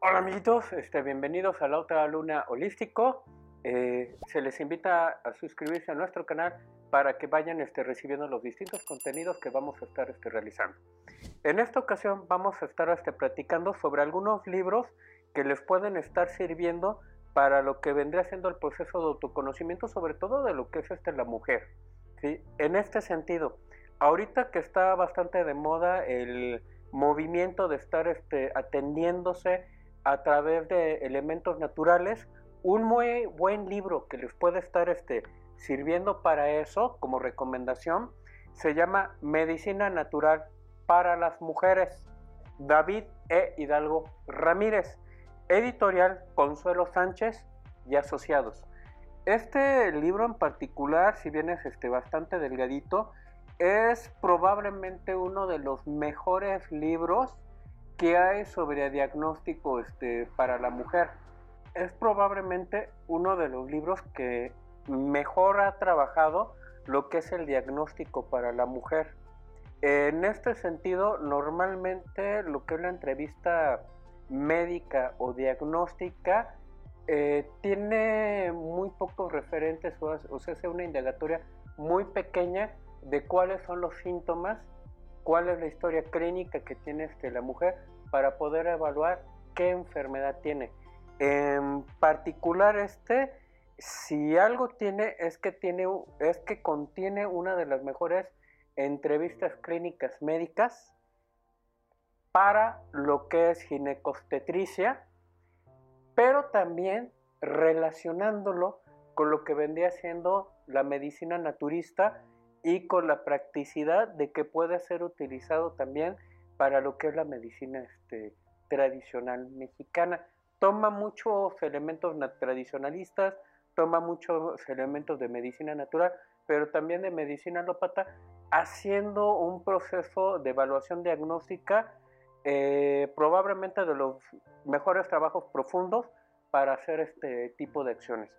Hola amiguitos, este, bienvenidos a la otra luna holístico. Eh, se les invita a suscribirse a nuestro canal para que vayan este, recibiendo los distintos contenidos que vamos a estar este, realizando. En esta ocasión vamos a estar este, platicando sobre algunos libros que les pueden estar sirviendo para lo que vendría siendo el proceso de autoconocimiento, sobre todo de lo que es este, la mujer. ¿sí? En este sentido, ahorita que está bastante de moda el movimiento de estar este, atendiéndose a través de elementos naturales, un muy buen libro que les puede estar este, sirviendo para eso como recomendación se llama Medicina Natural para las Mujeres, David E. Hidalgo Ramírez, editorial Consuelo Sánchez y Asociados. Este libro en particular, si bien es este, bastante delgadito, es probablemente uno de los mejores libros que hay sobre diagnóstico este, para la mujer. Es probablemente uno de los libros que mejor ha trabajado lo que es el diagnóstico para la mujer. En este sentido, normalmente lo que es la entrevista médica o diagnóstica eh, tiene muy pocos referentes o, se hace una indagatoria muy pequeña de cuáles son los síntomas, cuál es la historia clínica que tiene este, la mujer para poder evaluar qué enfermedad tiene. En particular este, si algo tiene es que tiene es que contiene una de las mejores entrevistas clínicas médicas para lo que es ginecostetricia, pero también relacionándolo con lo que vendría siendo la medicina naturista y con la practicidad de que puede ser utilizado también para lo que es la medicina este, tradicional mexicana. Toma muchos elementos tradicionalistas, toma muchos elementos de medicina natural, pero también de medicina alópata, haciendo un proceso de evaluación diagnóstica, eh, probablemente de los mejores trabajos profundos para hacer este tipo de acciones.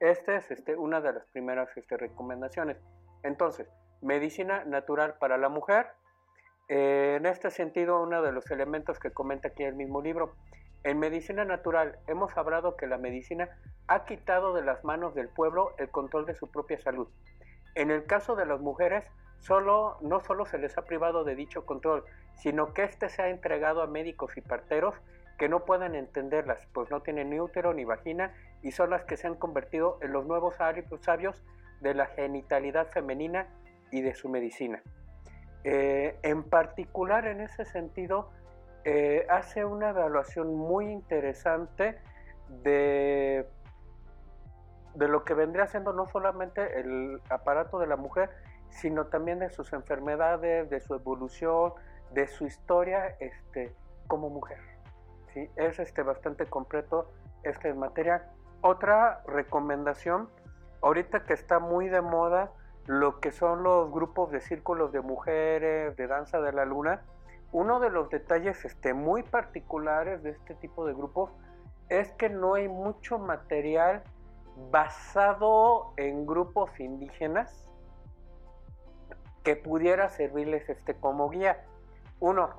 Esta es este, una de las primeras este, recomendaciones. Entonces, medicina natural para la mujer. Eh, en este sentido, uno de los elementos que comenta aquí el mismo libro, en medicina natural hemos hablado que la medicina ha quitado de las manos del pueblo el control de su propia salud. En el caso de las mujeres, solo, no solo se les ha privado de dicho control, sino que éste se ha entregado a médicos y parteros que no pueden entenderlas, pues no tienen ni útero ni vagina y son las que se han convertido en los nuevos sabios de la genitalidad femenina y de su medicina. Eh, en particular, en ese sentido, eh, hace una evaluación muy interesante de, de lo que vendría siendo no solamente el aparato de la mujer, sino también de sus enfermedades, de su evolución, de su historia este, como mujer. ¿sí? Es este, bastante completo este material. Otra recomendación, ahorita que está muy de moda lo que son los grupos de círculos de mujeres, de danza de la luna, uno de los detalles este, muy particulares de este tipo de grupos es que no hay mucho material basado en grupos indígenas que pudiera servirles este como guía. Uno,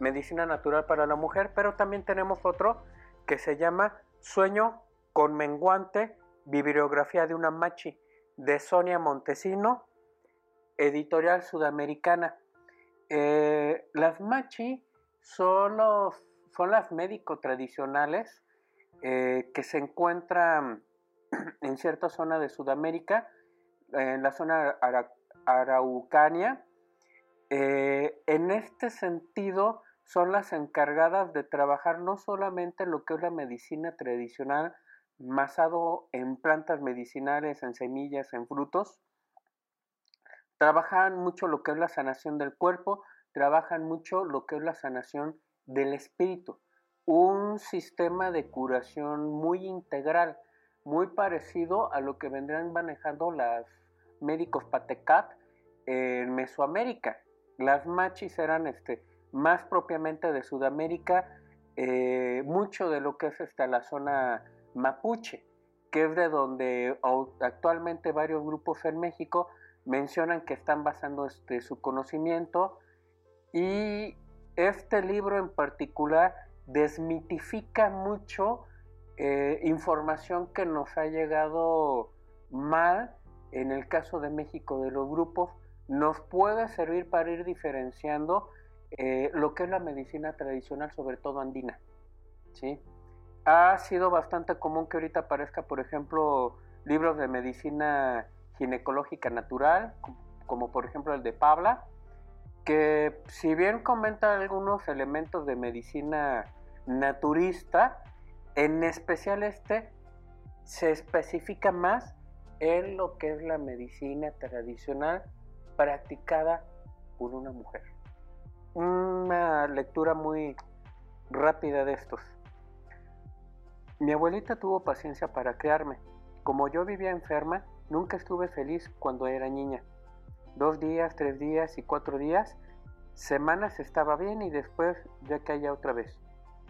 medicina natural para la mujer, pero también tenemos otro que se llama Sueño con menguante, bibliografía de una machi, de Sonia Montesino, editorial sudamericana. Eh, las machi son, son las médicos tradicionales eh, que se encuentran en cierta zona de Sudamérica, en la zona araucania. Eh, en este sentido, son las encargadas de trabajar no solamente lo que es la medicina tradicional, basado en plantas medicinales, en semillas, en frutos, trabajan mucho lo que es la sanación del cuerpo, trabajan mucho lo que es la sanación del espíritu. Un sistema de curación muy integral, muy parecido a lo que vendrán manejando los médicos Patecat en Mesoamérica. Las machis eran este, más propiamente de Sudamérica, eh, mucho de lo que es esta, la zona mapuche, que es de donde actualmente varios grupos en México mencionan que están basando este, su conocimiento y este libro en particular desmitifica mucho eh, información que nos ha llegado mal, en el caso de México, de los grupos, nos puede servir para ir diferenciando eh, lo que es la medicina tradicional, sobre todo andina. ¿sí? Ha sido bastante común que ahorita aparezca, por ejemplo, libros de medicina ginecológica natural, como por ejemplo el de Pabla, que si bien comenta algunos elementos de medicina naturista, en especial este se especifica más en lo que es la medicina tradicional practicada por una mujer. Una lectura muy rápida de estos. Mi abuelita tuvo paciencia para crearme. Como yo vivía enferma, nunca estuve feliz cuando era niña. Dos días, tres días y cuatro días, semanas estaba bien y después ya caía otra vez.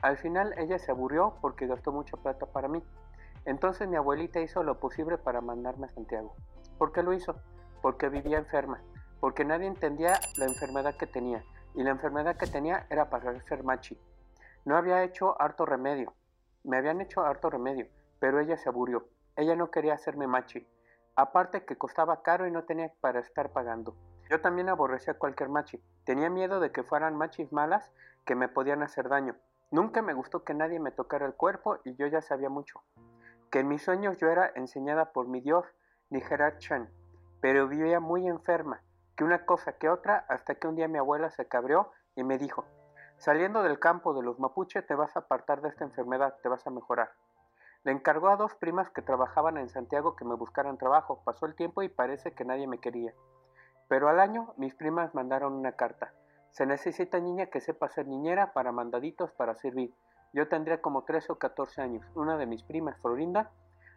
Al final ella se aburrió porque gastó mucha plata para mí. Entonces mi abuelita hizo lo posible para mandarme a Santiago. ¿Por qué lo hizo? Porque vivía enferma, porque nadie entendía la enfermedad que tenía, y la enfermedad que tenía era para ser machi. No había hecho harto remedio, me habían hecho harto remedio, pero ella se aburrió. Ella no quería hacerme machi. Aparte que costaba caro y no tenía para estar pagando. Yo también aborrecía cualquier machi. Tenía miedo de que fueran machis malas que me podían hacer daño. Nunca me gustó que nadie me tocara el cuerpo y yo ya sabía mucho. Que en mis sueños yo era enseñada por mi dios, Nijerat Chan, pero vivía muy enferma, que una cosa que otra, hasta que un día mi abuela se cabreó y me dijo, saliendo del campo de los mapuche te vas a apartar de esta enfermedad, te vas a mejorar. Le encargó a dos primas que trabajaban en Santiago que me buscaran trabajo. Pasó el tiempo y parece que nadie me quería. Pero al año mis primas mandaron una carta. Se necesita niña que sepa ser niñera para mandaditos para servir. Yo tendría como 13 o 14 años. Una de mis primas, Florinda,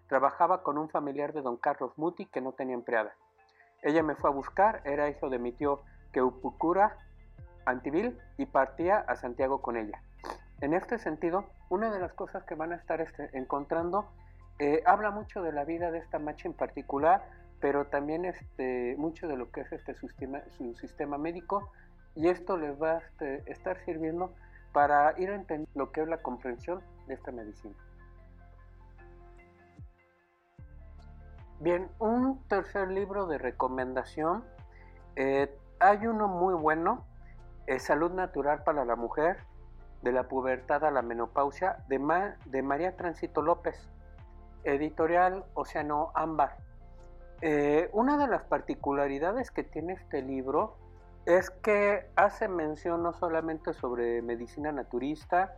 trabajaba con un familiar de don Carlos Muti que no tenía empleada. Ella me fue a buscar, era hijo de mi tío Queupucura Antivil y partía a Santiago con ella. En este sentido, una de las cosas que van a estar este, encontrando eh, habla mucho de la vida de esta macha en particular, pero también este, mucho de lo que es este sistema, su sistema médico y esto les va a este, estar sirviendo para ir a entender lo que es la comprensión de esta medicina. Bien, un tercer libro de recomendación. Eh, hay uno muy bueno, eh, Salud Natural para la Mujer, de la pubertad a la menopausia, de, de María Tránsito López, editorial Océano Ámbar. Eh, una de las particularidades que tiene este libro es que hace mención no solamente sobre medicina naturista,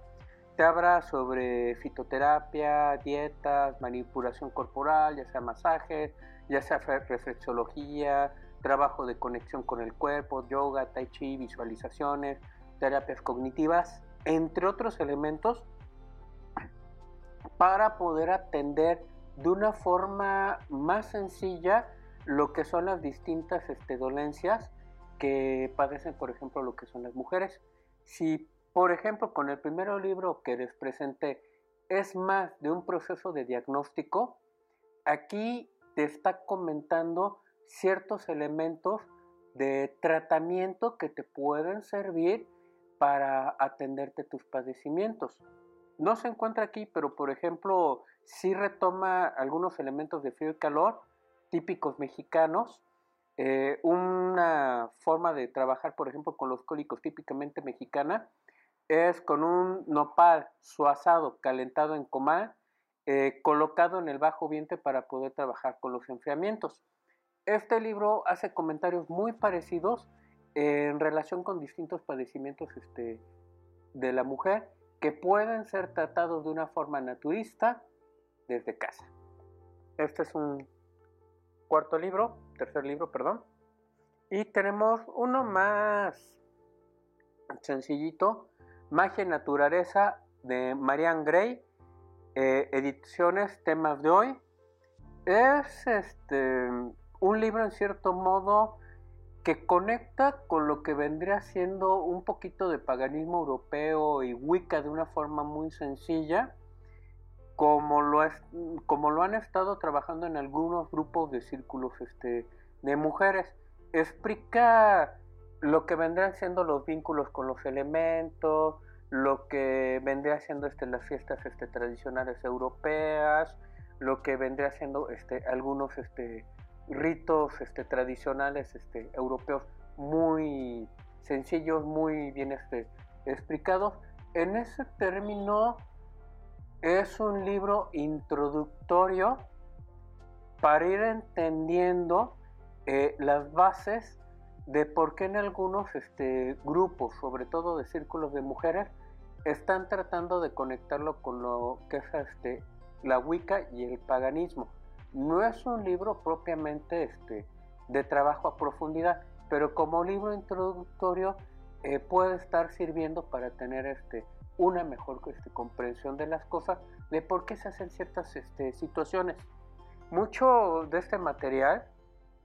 te habla sobre fitoterapia, dietas, manipulación corporal, ya sea masaje, ya sea reflexología, trabajo de conexión con el cuerpo, yoga, tai chi, visualizaciones, terapias cognitivas, entre otros elementos, para poder atender de una forma más sencilla lo que son las distintas este, dolencias que padecen, por ejemplo, lo que son las mujeres. Si, por ejemplo, con el primer libro que les presenté es más de un proceso de diagnóstico, aquí te está comentando ciertos elementos de tratamiento que te pueden servir para atenderte tus padecimientos. No se encuentra aquí, pero por ejemplo, sí retoma algunos elementos de frío y calor típicos mexicanos eh, una forma de trabajar, por ejemplo, con los cólicos típicamente mexicana es con un nopal suazado, calentado en comal, eh, colocado en el bajo vientre para poder trabajar con los enfriamientos. Este libro hace comentarios muy parecidos en relación con distintos padecimientos este, de la mujer que pueden ser tratados de una forma naturista desde casa. Este es un cuarto libro, tercer libro, perdón. Y tenemos uno más sencillito, Magia y Naturaleza de Marianne Gray, eh, ediciones, temas de hoy. Es este, un libro en cierto modo que conecta con lo que vendría siendo un poquito de paganismo europeo y Wicca de una forma muy sencilla como lo, es, como lo han estado trabajando en algunos grupos de círculos este, de mujeres. Explica lo que vendrán siendo los vínculos con los elementos, lo que vendría siendo este, las fiestas este, tradicionales europeas, lo que vendría siendo este, algunos este, ritos este, tradicionales este, europeos muy sencillos, muy bien este, explicados. En ese término es un libro introductorio para ir entendiendo eh, las bases de por qué en algunos grupos, sobre todo de círculos de mujeres, están tratando de conectarlo con lo que es la Wicca y el paganismo. No es un libro propiamente este, de trabajo a profundidad, pero como libro introductorio eh, puede estar sirviendo para tener este, una mejor este, comprensión de las cosas, de por qué se hacen ciertas este, situaciones. Mucho de este material,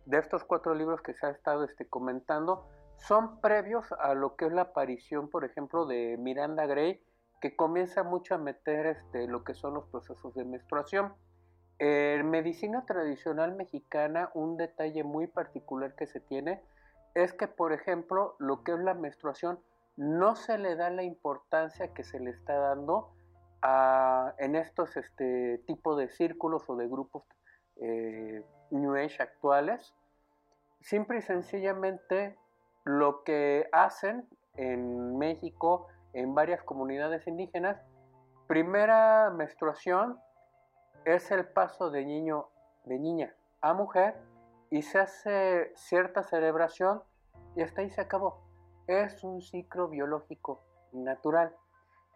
de estos cuatro libros que se ha estado este, comentando, son previos a lo que es la aparición, por ejemplo, de Miranda Gray, que comienza mucho a meter este, lo que son los procesos de menstruación. En medicina tradicional mexicana, un detalle muy particular que se tiene es que, por ejemplo, lo que es la menstruación no se le da la importancia que se le está dando a, en estos este, tipos de círculos o de grupos eh, New Age actuales. Simple y sencillamente lo que hacen en México, en varias comunidades indígenas, primera menstruación es el paso de niño de niña a mujer y se hace cierta celebración y hasta ahí se acabó. Es un ciclo biológico natural.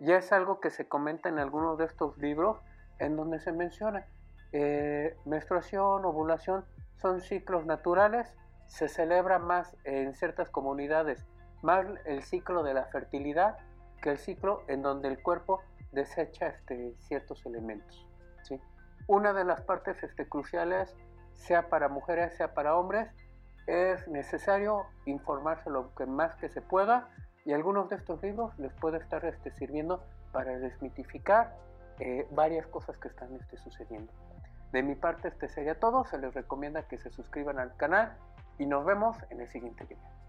Ya es algo que se comenta en algunos de estos libros en donde se menciona. Eh, menstruación, ovulación son ciclos naturales. Se celebra más en ciertas comunidades, más el ciclo de la fertilidad que el ciclo en donde el cuerpo desecha este, ciertos elementos. ¿sí? Una de las partes este, cruciales sea para mujeres, sea para hombres, es necesario informarse lo que más que se pueda y algunos de estos libros les puede estar este, sirviendo para desmitificar eh, varias cosas que están este, sucediendo. De mi parte este sería todo, se les recomienda que se suscriban al canal y nos vemos en el siguiente video.